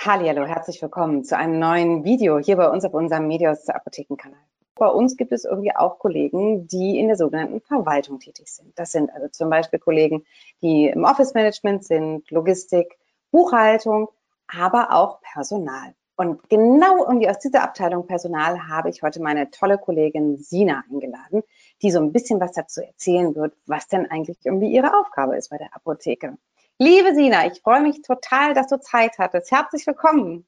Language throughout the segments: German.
Hallo, herzlich willkommen zu einem neuen Video hier bei uns auf unserem Medios Apothekenkanal. Bei uns gibt es irgendwie auch Kollegen, die in der sogenannten Verwaltung tätig sind. Das sind also zum Beispiel Kollegen, die im Office Management sind, Logistik, Buchhaltung, aber auch Personal. Und genau irgendwie aus dieser Abteilung Personal habe ich heute meine tolle Kollegin Sina eingeladen, die so ein bisschen was dazu erzählen wird, was denn eigentlich irgendwie ihre Aufgabe ist bei der Apotheke. Liebe Sina, ich freue mich total, dass du Zeit hattest. Herzlich willkommen.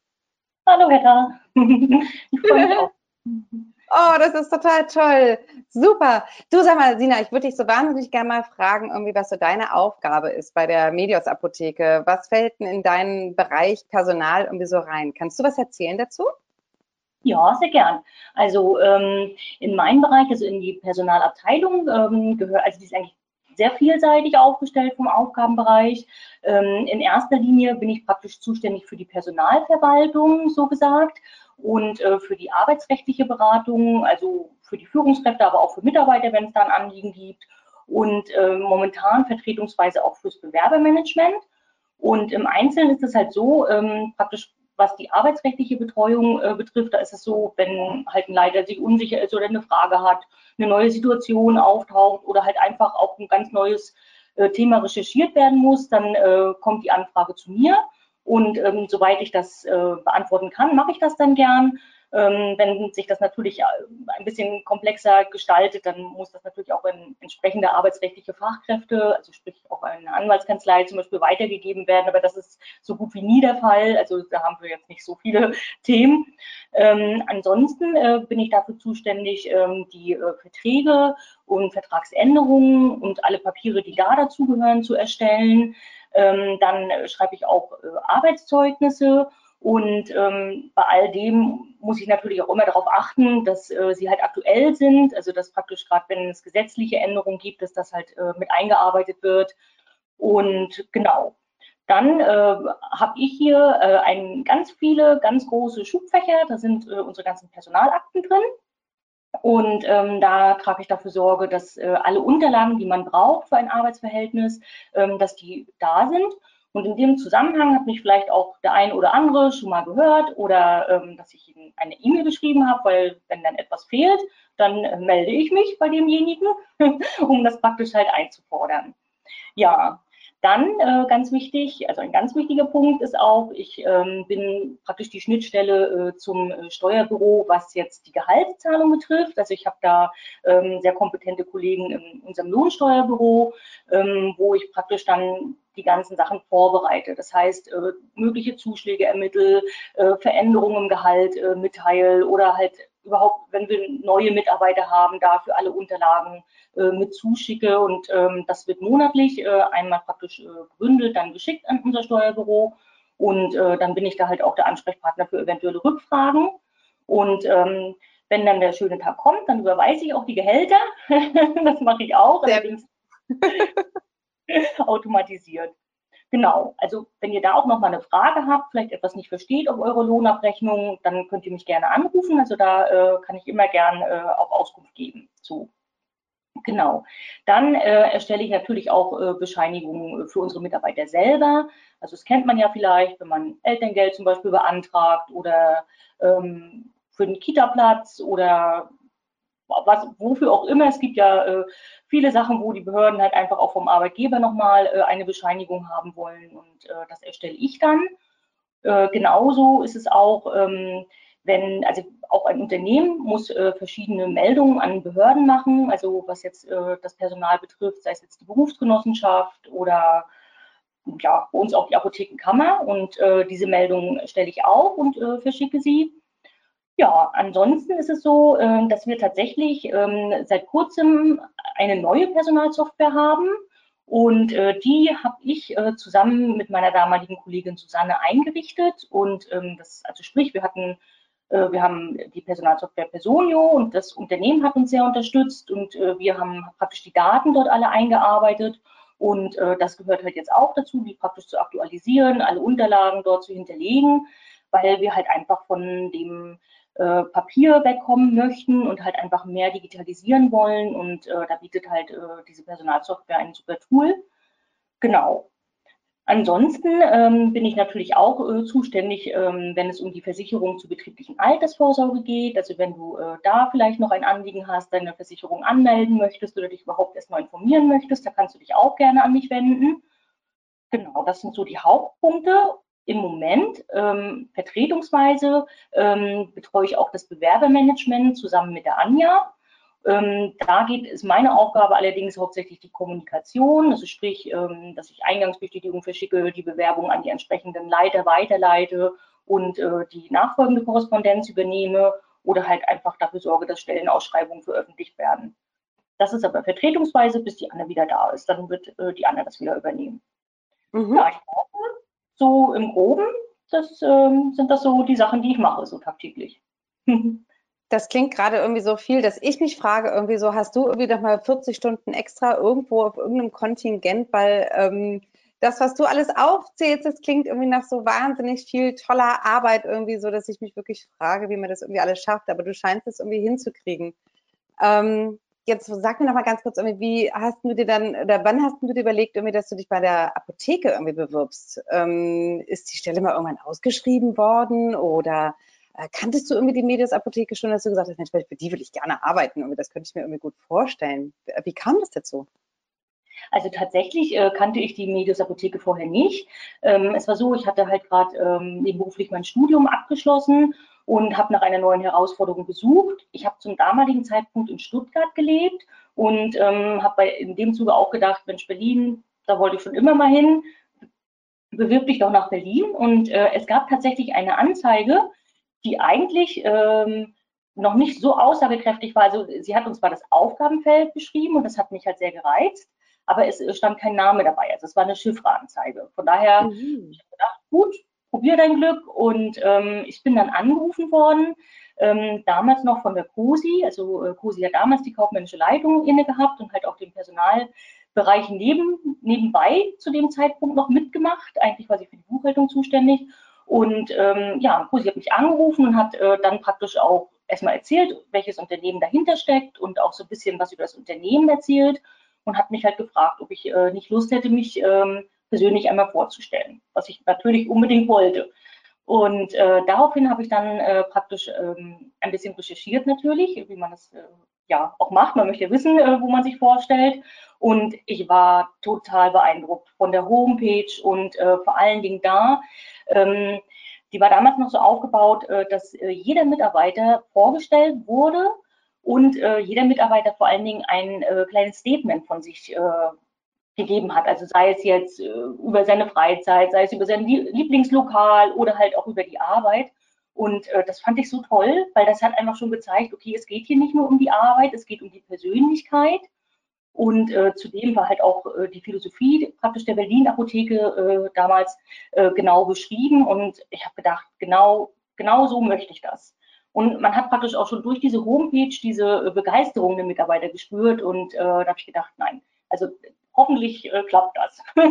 Hallo, Hera. Ich freue mich auch. Oh, das ist total toll. Super. Du sag mal, Sina, ich würde dich so wahnsinnig gerne mal fragen, irgendwie, was so deine Aufgabe ist bei der Medios Apotheke. Was fällt denn in deinen Bereich Personal irgendwie so rein? Kannst du was erzählen dazu? Ja, sehr gern. Also ähm, in meinem Bereich, also in die Personalabteilung, ähm, gehört, also die ist eigentlich sehr vielseitig aufgestellt vom Aufgabenbereich. Ähm, in erster Linie bin ich praktisch zuständig für die Personalverwaltung, so gesagt, und äh, für die arbeitsrechtliche Beratung, also für die Führungskräfte, aber auch für Mitarbeiter, wenn es da ein Anliegen gibt. Und äh, momentan vertretungsweise auch fürs Bewerbermanagement. Und im Einzelnen ist es halt so, ähm, praktisch was die arbeitsrechtliche Betreuung äh, betrifft, da ist es so, wenn halt ein Leiter sich unsicher ist oder eine Frage hat, eine neue Situation auftaucht oder halt einfach auch ein ganz neues äh, Thema recherchiert werden muss, dann äh, kommt die Anfrage zu mir. Und ähm, soweit ich das äh, beantworten kann, mache ich das dann gern. Ähm, wenn sich das natürlich äh, ein bisschen komplexer gestaltet, dann muss das natürlich auch in entsprechende arbeitsrechtliche Fachkräfte, also sprich auch eine Anwaltskanzlei zum Beispiel weitergegeben werden. Aber das ist so gut wie nie der Fall. Also da haben wir jetzt nicht so viele Themen. Ähm, ansonsten äh, bin ich dafür zuständig, ähm, die äh, Verträge und Vertragsänderungen und alle Papiere, die da dazugehören, zu erstellen. Ähm, dann schreibe ich auch äh, Arbeitszeugnisse und ähm, bei all dem muss ich natürlich auch immer darauf achten, dass äh, sie halt aktuell sind, also dass praktisch gerade, wenn es gesetzliche Änderungen gibt, dass das halt äh, mit eingearbeitet wird. Und genau, dann äh, habe ich hier äh, ein, ganz viele, ganz große Schubfächer, da sind äh, unsere ganzen Personalakten drin. Und ähm, da trage ich dafür Sorge, dass äh, alle Unterlagen, die man braucht für ein Arbeitsverhältnis, ähm, dass die da sind. Und in dem Zusammenhang hat mich vielleicht auch der ein oder andere schon mal gehört oder ähm, dass ich Ihnen eine E-Mail geschrieben habe, weil wenn dann etwas fehlt, dann äh, melde ich mich bei demjenigen, um das praktisch halt einzufordern. Ja, dann äh, ganz wichtig, also ein ganz wichtiger Punkt ist auch, ich ähm, bin praktisch die Schnittstelle äh, zum äh, Steuerbüro, was jetzt die Gehaltszahlung betrifft. Also ich habe da ähm, sehr kompetente Kollegen in unserem Lohnsteuerbüro, ähm, wo ich praktisch dann die ganzen Sachen vorbereite. Das heißt, äh, mögliche Zuschläge ermittel, äh, Veränderungen im Gehalt äh, mitteil oder halt überhaupt, wenn wir neue Mitarbeiter haben, dafür alle Unterlagen äh, mit zuschicke und ähm, das wird monatlich äh, einmal praktisch äh, gebündelt, dann geschickt an unser Steuerbüro und dann bin ich da halt auch der Ansprechpartner für eventuelle Rückfragen und ähm, wenn dann der schöne Tag kommt, dann überweise ich auch die Gehälter. das mache ich auch, allerdings automatisiert. Genau, also wenn ihr da auch noch mal eine Frage habt, vielleicht etwas nicht versteht auf eure Lohnabrechnung, dann könnt ihr mich gerne anrufen. Also da äh, kann ich immer gern äh, auch Auskunft geben zu. Genau. Dann äh, erstelle ich natürlich auch äh, Bescheinigungen für unsere Mitarbeiter selber. Also das kennt man ja vielleicht, wenn man Elterngeld zum Beispiel beantragt oder ähm, für den Kita-Platz oder was, wofür auch immer. Es gibt ja äh, viele Sachen, wo die Behörden halt einfach auch vom Arbeitgeber nochmal äh, eine Bescheinigung haben wollen und äh, das erstelle ich dann. Äh, genauso ist es auch, ähm, wenn, also auch ein Unternehmen muss äh, verschiedene Meldungen an Behörden machen, also was jetzt äh, das Personal betrifft, sei es jetzt die Berufsgenossenschaft oder ja, bei uns auch die Apothekenkammer und diese Meldungen stelle ich auch und verschicke sie. Ja, ansonsten ist es so, äh, dass wir tatsächlich ähm, seit kurzem eine neue Personalsoftware haben. Und äh, die habe ich äh, zusammen mit meiner damaligen Kollegin Susanne eingerichtet. Und ähm, das, also sprich, wir hatten, äh, wir haben die Personalsoftware Personio und das Unternehmen hat uns sehr unterstützt und wir haben praktisch die Daten dort alle eingearbeitet. Und das gehört halt jetzt auch dazu, die praktisch zu aktualisieren, alle Unterlagen dort zu hinterlegen, weil wir halt einfach von dem äh, Papier wegkommen möchten und halt einfach mehr digitalisieren wollen. Und äh, da bietet halt äh, diese Personalsoftware ein super Tool. Genau. Ansonsten ähm, bin ich natürlich auch äh, zuständig, ähm, wenn es um die Versicherung zur betrieblichen Altersvorsorge geht. Also wenn du äh, da vielleicht noch ein Anliegen hast, deine Versicherung anmelden möchtest oder dich überhaupt erstmal informieren möchtest, da kannst du dich auch gerne an mich wenden. Genau, das sind so die Hauptpunkte. Im Moment ähm, vertretungsweise ähm, betreue ich auch das Bewerbermanagement zusammen mit der Anja. Ähm, da geht es meine Aufgabe allerdings hauptsächlich die Kommunikation, also sprich, ähm, dass ich Eingangsbestätigung verschicke, die Bewerbung an die entsprechenden Leiter weiterleite und äh, die nachfolgende Korrespondenz übernehme oder halt einfach dafür sorge, dass Stellenausschreibungen veröffentlicht werden. Das ist aber vertretungsweise, bis die Anne wieder da ist. Dann wird äh, die Anne das wieder übernehmen. Mhm. Ja, ich glaube, so im Groben, das ähm, sind das so die Sachen, die ich mache, so tagtäglich. das klingt gerade irgendwie so viel, dass ich mich frage, irgendwie so, hast du irgendwie noch mal 40 Stunden extra irgendwo auf irgendeinem Kontingent, weil ähm, das, was du alles aufzählst, das klingt irgendwie nach so wahnsinnig viel toller Arbeit irgendwie so, dass ich mich wirklich frage, wie man das irgendwie alles schafft, aber du scheinst es irgendwie hinzukriegen. Ähm, jetzt sag mir noch mal ganz kurz wie hast du dir dann, oder wann hast du dir überlegt, irgendwie, dass du dich bei der Apotheke irgendwie bewirbst? Ähm, ist die Stelle mal irgendwann ausgeschrieben worden oder äh, kanntest du irgendwie die Medias-Apotheke schon, dass du gesagt hast, Mensch, für die will ich gerne arbeiten, irgendwie, das könnte ich mir irgendwie gut vorstellen. Wie kam das dazu? Also tatsächlich äh, kannte ich die Medius Apotheke vorher nicht. Ähm, es war so, ich hatte halt gerade ähm, nebenberuflich mein Studium abgeschlossen und habe nach einer neuen Herausforderung gesucht. Ich habe zum damaligen Zeitpunkt in Stuttgart gelebt und ähm, habe in dem Zuge auch gedacht, Mensch, Berlin, da wollte ich schon immer mal hin, bewirb dich doch nach Berlin. Und äh, es gab tatsächlich eine Anzeige die eigentlich ähm, noch nicht so aussagekräftig war. Also sie hat uns zwar das Aufgabenfeld beschrieben und das hat mich halt sehr gereizt, aber es stand kein Name dabei. Also es war eine Chiffreanzeige. Von daher mhm. ich gedacht, gut, probier dein Glück. Und ähm, ich bin dann angerufen worden, ähm, damals noch von der COSI. Also äh, COSI hat damals die kaufmännische Leitung inne gehabt und halt auch den Personalbereich neben, nebenbei zu dem Zeitpunkt noch mitgemacht. Eigentlich war sie für die Buchhaltung zuständig. Und ähm, ja, Kusi hat mich angerufen und hat äh, dann praktisch auch erstmal erzählt, welches Unternehmen dahinter steckt und auch so ein bisschen was über das Unternehmen erzählt und hat mich halt gefragt, ob ich äh, nicht Lust hätte, mich ähm, persönlich einmal vorzustellen, was ich natürlich unbedingt wollte. Und äh, daraufhin habe ich dann äh, praktisch ähm, ein bisschen recherchiert natürlich, wie man das äh, ja auch macht. Man möchte wissen, äh, wo man sich vorstellt. Und ich war total beeindruckt von der Homepage und äh, vor allen Dingen da. Ähm, die war damals noch so aufgebaut, äh, dass jeder Mitarbeiter vorgestellt wurde und jeder Mitarbeiter vor allen Dingen ein kleines Statement von sich gegeben hat. Also sei es jetzt über seine Freizeit, sei es über sein Lieblingslokal oder halt auch über die Arbeit. Und äh, das fand ich so toll, weil das hat einfach schon gezeigt, okay, es geht hier nicht nur um die Arbeit, es geht um die Persönlichkeit. Und äh, zudem war halt auch äh, die Philosophie praktisch der Berlin-Apotheke äh, damals äh, genau beschrieben. Und ich habe gedacht, genau, genau so möchte ich das. Und man hat praktisch auch schon durch diese Homepage diese äh, Begeisterung der Mitarbeiter gespürt. Und da habe ich gedacht, nein, also hoffentlich äh, klappt das.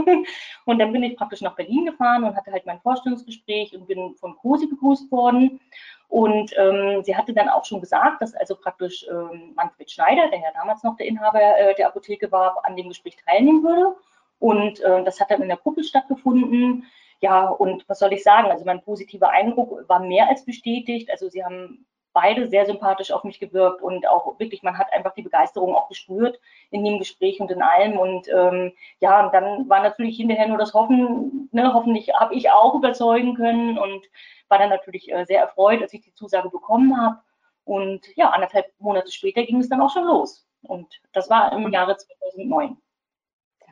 und dann bin ich praktisch nach Berlin gefahren und hatte halt mein Vorstellungsgespräch und bin von COSI begrüßt worden. Und ähm, sie hatte dann auch schon gesagt, dass also praktisch ähm, Manfred Schneider, der ja damals noch der Inhaber äh, der Apotheke war, an dem Gespräch teilnehmen würde. Und äh, das hat dann in der Kuppel stattgefunden. Ja, und was soll ich sagen? Also mein positiver Eindruck war mehr als bestätigt. Also sie haben beide sehr sympathisch auf mich gewirkt und auch wirklich, man hat einfach die Begeisterung auch gespürt in dem Gespräch und in allem. Und ähm, ja, und dann war natürlich hinterher nur das Hoffen, ne, hoffentlich habe ich auch überzeugen können und war dann natürlich äh, sehr erfreut, als ich die Zusage bekommen habe. Und ja, anderthalb Monate später ging es dann auch schon los. Und das war im Jahre 2009.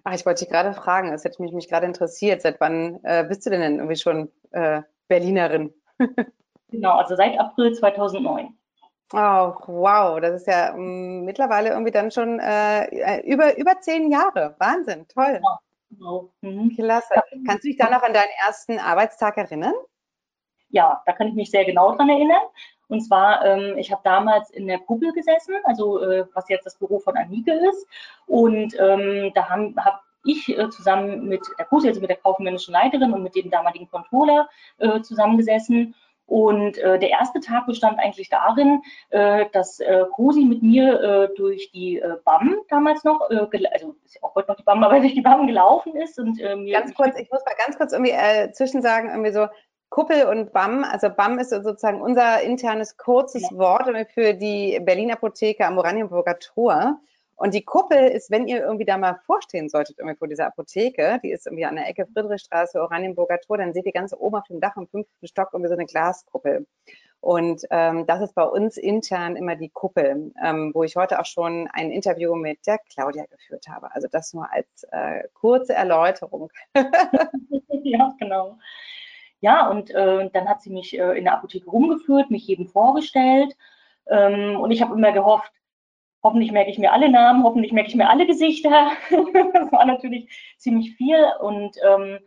Ach, ich wollte dich gerade fragen, es hätte mich, mich gerade interessiert, seit wann äh, bist du denn irgendwie schon äh, Berlinerin? Genau, also seit April 2009. Oh, wow, das ist ja um, mittlerweile irgendwie dann schon äh, äh, über, über zehn Jahre. Wahnsinn, toll. Genau. genau. Mhm. Klasse. Kannst du dich da noch an deinen ersten Arbeitstag erinnern? Ja, da kann ich mich sehr genau dran erinnern. Und zwar, ähm, ich habe damals in der Kuppel gesessen, also äh, was jetzt das Büro von Anike ist. Und ähm, da habe hab ich äh, zusammen mit der KUSI, also mit der kaufmännischen Leiterin und mit dem damaligen Controller äh, zusammengesessen. Und äh, der erste Tag bestand eigentlich darin, äh, dass äh, Cosi mit mir äh, durch die äh, BAM damals noch, äh, also ist ja auch heute noch die BAM, aber durch die BAM gelaufen ist und äh, mir. Ganz kurz, ich muss mal ganz kurz irgendwie äh, zwischensagen, irgendwie so, Kuppel und BAM, also BAM ist sozusagen unser internes kurzes ja. Wort für die Berliner Apotheke am Oranienburger Tor. Und die Kuppel ist, wenn ihr irgendwie da mal vorstehen solltet, irgendwie vor dieser Apotheke, die ist irgendwie an der Ecke Friedrichstraße, Oranienburger Tor, dann seht ihr ganz oben auf dem Dach im fünften Stock irgendwie so eine Glaskuppel. Und ähm, das ist bei uns intern immer die Kuppel, ähm, wo ich heute auch schon ein Interview mit der Claudia geführt habe. Also das nur als äh, kurze Erläuterung. ja, genau. Ja, und äh, dann hat sie mich äh, in der Apotheke rumgeführt, mich jedem vorgestellt. Ähm, und ich habe immer gehofft, Hoffentlich merke ich mir alle Namen, hoffentlich merke ich mir alle Gesichter. das war natürlich ziemlich viel. Und ähm,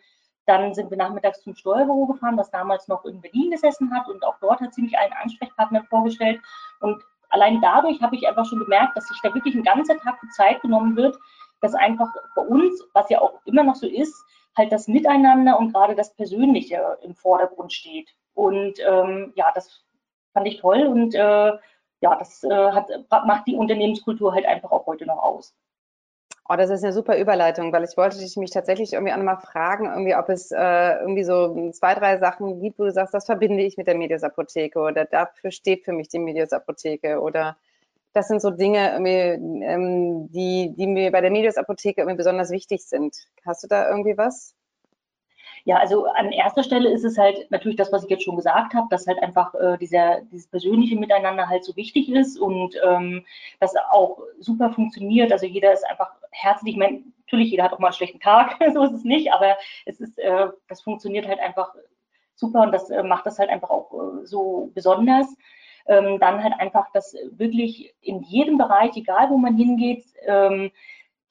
dann sind wir nachmittags zum Steuerbüro gefahren, das damals noch in Berlin gesessen hat. Und auch dort hat sie mich einen Ansprechpartner vorgestellt. Und allein dadurch habe ich einfach schon gemerkt, dass sich da wirklich ein ganzer Tag Zeit genommen wird, dass einfach bei uns, was ja auch immer noch so ist, halt das Miteinander und gerade das Persönliche im Vordergrund steht. Und ähm, ja, das fand ich toll und äh, ja, das äh, hat, macht die Unternehmenskultur halt einfach auch heute noch aus. Oh, das ist eine super Überleitung, weil ich wollte dich mich tatsächlich irgendwie auch nochmal fragen, irgendwie, ob es äh, irgendwie so zwei, drei Sachen gibt, wo du sagst, das verbinde ich mit der Medias Apotheke oder dafür steht für mich die Medias Apotheke oder das sind so Dinge, ähm, die, die mir bei der Medias Apotheke irgendwie besonders wichtig sind. Hast du da irgendwie was? Ja, also an erster Stelle ist es halt natürlich das, was ich jetzt schon gesagt habe, dass halt einfach äh, dieser, dieses persönliche Miteinander halt so wichtig ist und ähm, das auch super funktioniert. Also jeder ist einfach herzlich. Ich meine, natürlich, jeder hat auch mal einen schlechten Tag, so ist es nicht, aber es ist, äh, das funktioniert halt einfach super und das äh, macht das halt einfach auch äh, so besonders. Ähm, dann halt einfach, dass wirklich in jedem Bereich, egal wo man hingeht, ähm,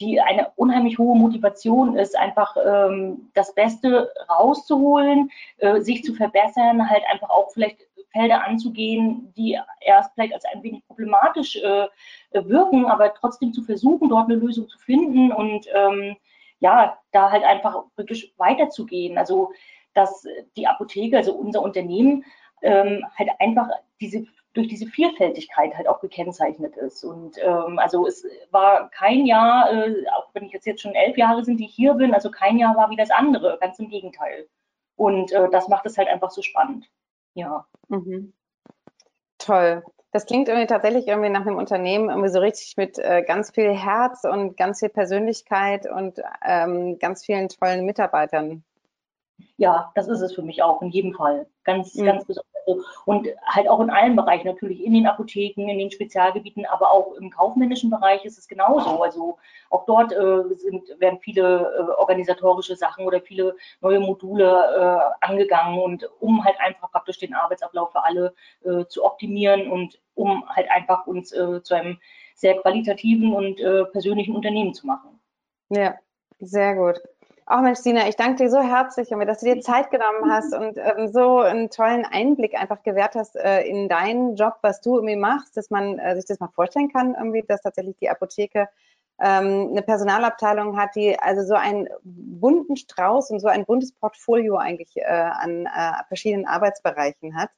die eine unheimlich hohe Motivation ist, einfach ähm, das Beste rauszuholen, äh, sich zu verbessern, halt einfach auch vielleicht Felder anzugehen, die erst vielleicht als ein wenig problematisch äh, wirken, aber trotzdem zu versuchen, dort eine Lösung zu finden und ähm, ja, da halt einfach wirklich weiterzugehen. Also dass die Apotheke, also unser Unternehmen, ähm, halt einfach diese durch diese Vielfältigkeit halt auch gekennzeichnet ist. Und ähm, also es war kein Jahr, äh, auch wenn ich jetzt, jetzt schon elf Jahre sind, die ich hier bin, also kein Jahr war wie das andere, ganz im Gegenteil. Und äh, das macht es halt einfach so spannend. Ja. Mhm. Toll. Das klingt irgendwie tatsächlich irgendwie nach einem Unternehmen irgendwie so richtig mit äh, ganz viel Herz und ganz viel Persönlichkeit und ähm, ganz vielen tollen Mitarbeitern. Ja, das ist es für mich auch, in jedem Fall. Ganz, mhm. ganz besonders. Und halt auch in allen Bereichen, natürlich in den Apotheken, in den Spezialgebieten, aber auch im kaufmännischen Bereich ist es genauso. Also auch dort äh, sind, werden viele äh, organisatorische Sachen oder viele neue Module äh, angegangen und um halt einfach praktisch den Arbeitsablauf für alle äh, zu optimieren und um halt einfach uns äh, zu einem sehr qualitativen und äh, persönlichen Unternehmen zu machen. Ja, sehr gut. Auch Mensch, Sina, ich danke dir so herzlich, dass du dir Zeit genommen hast und ähm, so einen tollen Einblick einfach gewährt hast äh, in deinen Job, was du irgendwie machst, dass man äh, sich das mal vorstellen kann, irgendwie, dass tatsächlich die Apotheke ähm, eine Personalabteilung hat, die also so einen bunten Strauß und so ein buntes Portfolio eigentlich äh, an äh, verschiedenen Arbeitsbereichen hat.